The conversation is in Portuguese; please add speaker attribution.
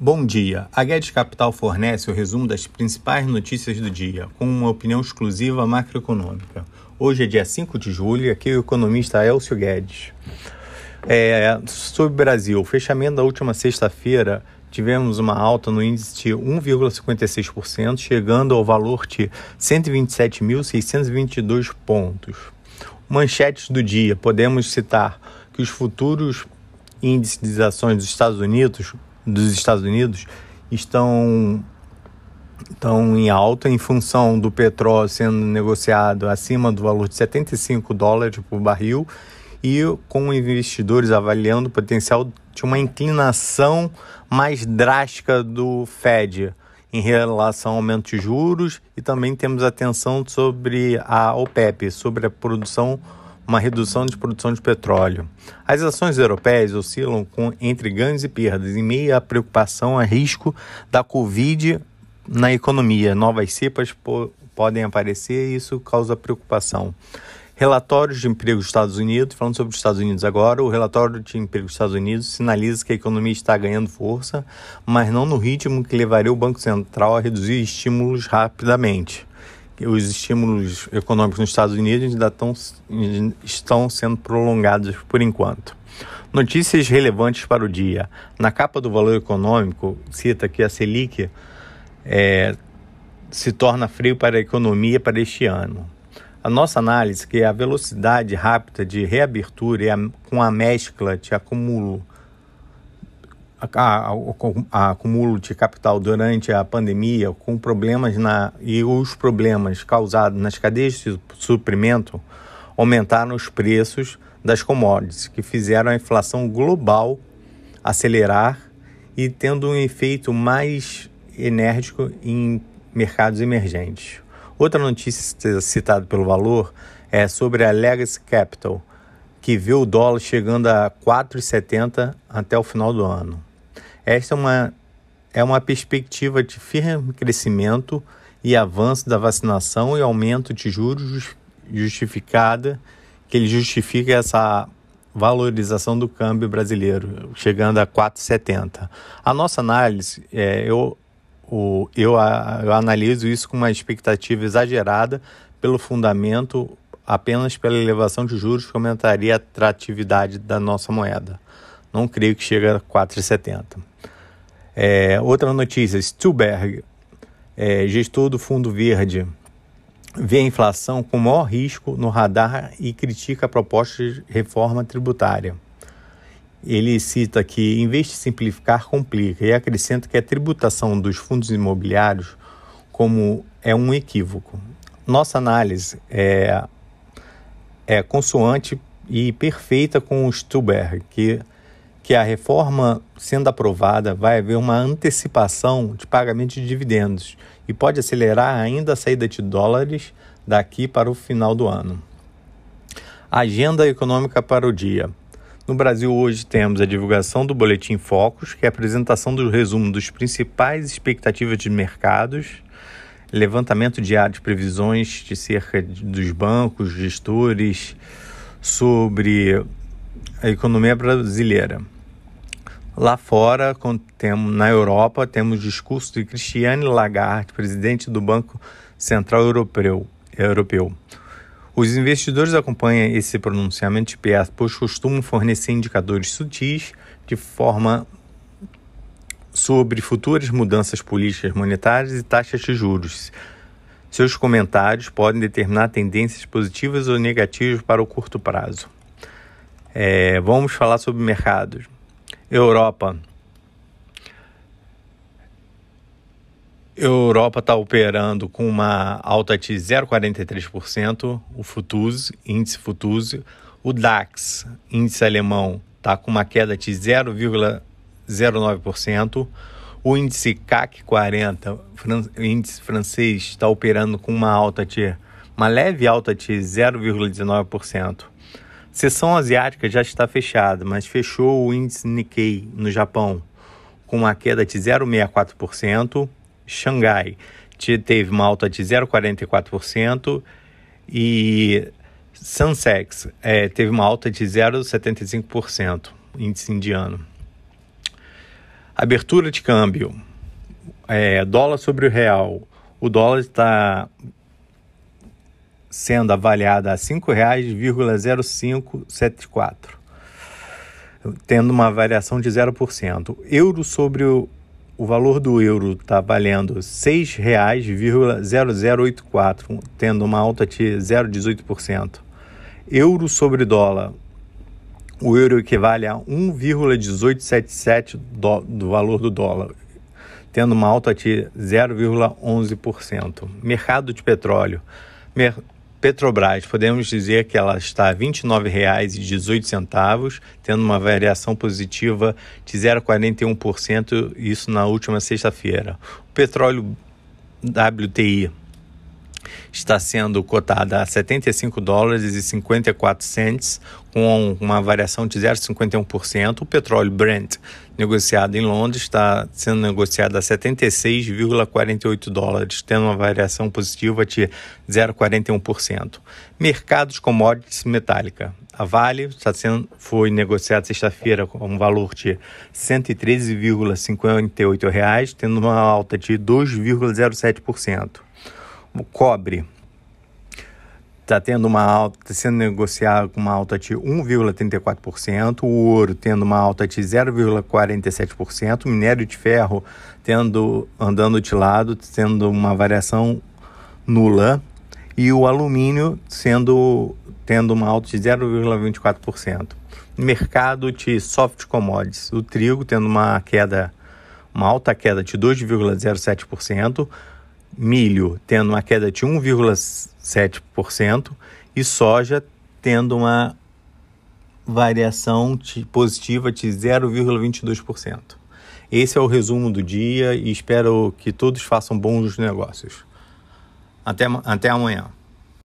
Speaker 1: Bom dia. A Guedes Capital fornece o resumo das principais notícias do dia, com uma opinião exclusiva macroeconômica. Hoje é dia 5 de julho e aqui o economista Elcio Guedes. É, sobre o Brasil, fechamento da última sexta-feira tivemos uma alta no índice de 1,56%, chegando ao valor de 127.622 pontos. Manchetes do dia: podemos citar que os futuros índices de ações dos Estados Unidos, dos Estados Unidos estão estão em alta em função do petróleo sendo negociado acima do valor de 75 dólares por barril e com investidores avaliando o potencial de uma inclinação mais drástica do Fed em relação ao aumento de juros e também temos atenção sobre a OPEP, sobre a produção uma redução de produção de petróleo. As ações europeias oscilam com, entre ganhos e perdas, em meio à preocupação a risco da Covid na economia. Novas cepas po podem aparecer e isso causa preocupação. Relatórios de emprego dos Estados Unidos, falando sobre os Estados Unidos agora, o relatório de emprego dos Estados Unidos sinaliza que a economia está ganhando força, mas não no ritmo que levaria o Banco Central a reduzir estímulos rapidamente os estímulos econômicos nos Estados Unidos ainda estão, estão sendo prolongados por enquanto. Notícias relevantes para o dia. Na capa do Valor Econômico, cita que a Selic é, se torna freio para a economia para este ano. A nossa análise que a velocidade rápida de reabertura e a, com a mescla de acúmulo acúmulo de capital durante a pandemia, com problemas na e os problemas causados nas cadeias de suprimento, aumentaram os preços das commodities, que fizeram a inflação global acelerar e tendo um efeito mais enérgico em mercados emergentes. Outra notícia citada pelo valor é sobre a Legacy Capital, que viu o dólar chegando a 4,70 até o final do ano. Esta é uma, é uma perspectiva de firme crescimento e avanço da vacinação e aumento de juros justificada, que ele justifica essa valorização do câmbio brasileiro, chegando a 4,70. A nossa análise, é, eu, o, eu, eu analiso isso com uma expectativa exagerada pelo fundamento apenas pela elevação de juros que aumentaria a atratividade da nossa moeda. Não creio que chegue a 4,70. É, outra notícia: Stuberg, é, gestor do Fundo Verde, vê a inflação com maior risco no radar e critica a proposta de reforma tributária. Ele cita que, em vez de simplificar, complica e acrescenta que a tributação dos fundos imobiliários como é um equívoco. Nossa análise é, é consoante e perfeita com o Stuberg, que que a reforma sendo aprovada vai haver uma antecipação de pagamento de dividendos e pode acelerar ainda a saída de dólares daqui para o final do ano. Agenda econômica para o dia. No Brasil, hoje temos a divulgação do Boletim Focus, que é a apresentação do resumo dos principais expectativas de mercados, levantamento diário de previsões de cerca dos bancos, gestores, sobre a economia brasileira. Lá fora, na Europa, temos discurso de Christiane Lagarde, presidente do Banco Central Europeu. Europeu. Os investidores acompanham esse pronunciamento de perto, pois costumam fornecer indicadores sutis de forma sobre futuras mudanças políticas monetárias e taxas de juros. Seus comentários podem determinar tendências positivas ou negativas para o curto prazo. É, vamos falar sobre mercados. Europa. Europa está operando com uma alta de 0,43%, o Futuse, índice Futuse. O DAX, índice alemão, está com uma queda de 0,09%. O índice CAC 40, índice francês, está operando com uma alta de uma leve alta de 0,19%. Seção asiática já está fechada, mas fechou o índice Nikkei no Japão com uma queda de 0,64%. Xangai teve uma alta de 0,44% e Sensex é, teve uma alta de 0,75%, índice indiano. Abertura de câmbio. É, dólar sobre o real. O dólar está sendo avaliado a R$ 5,0574, tendo uma variação de 0%. Euro sobre o, o valor do euro está valendo R$ 6,0084, tendo uma alta de 0,18%. Euro sobre dólar o euro equivale a 1,1877 do, do valor do dólar, tendo uma alta de 0,11%. Mercado de petróleo. Mer Petrobras, podemos dizer que ela está a R$ 29,18, tendo uma variação positiva de 0,41%, isso na última sexta-feira. O petróleo WTI está sendo cotada a 75 dólares e 54 cents, com uma variação de 0,51%. O petróleo Brent, negociado em Londres, está sendo negociado a 76,48 dólares, tendo uma variação positiva de 0,41%. Mercado de commodities metálica. A Vale está sendo, foi negociada sexta-feira com um valor de R$ 113,58, tendo uma alta de 2,07%. O cobre está tendo uma alta, tá sendo negociado com uma alta de 1,34%, o ouro tendo uma alta de 0,47%, o minério de ferro tendo andando de lado, tendo uma variação nula, e o alumínio sendo tendo uma alta de 0,24%. Mercado de soft commodities, o trigo tendo uma queda, uma alta queda de 2,07%, milho tendo uma queda de 1,7% e soja tendo uma variação positiva de 0,22%. Esse é o resumo do dia e espero que todos façam bons negócios. Até, até amanhã.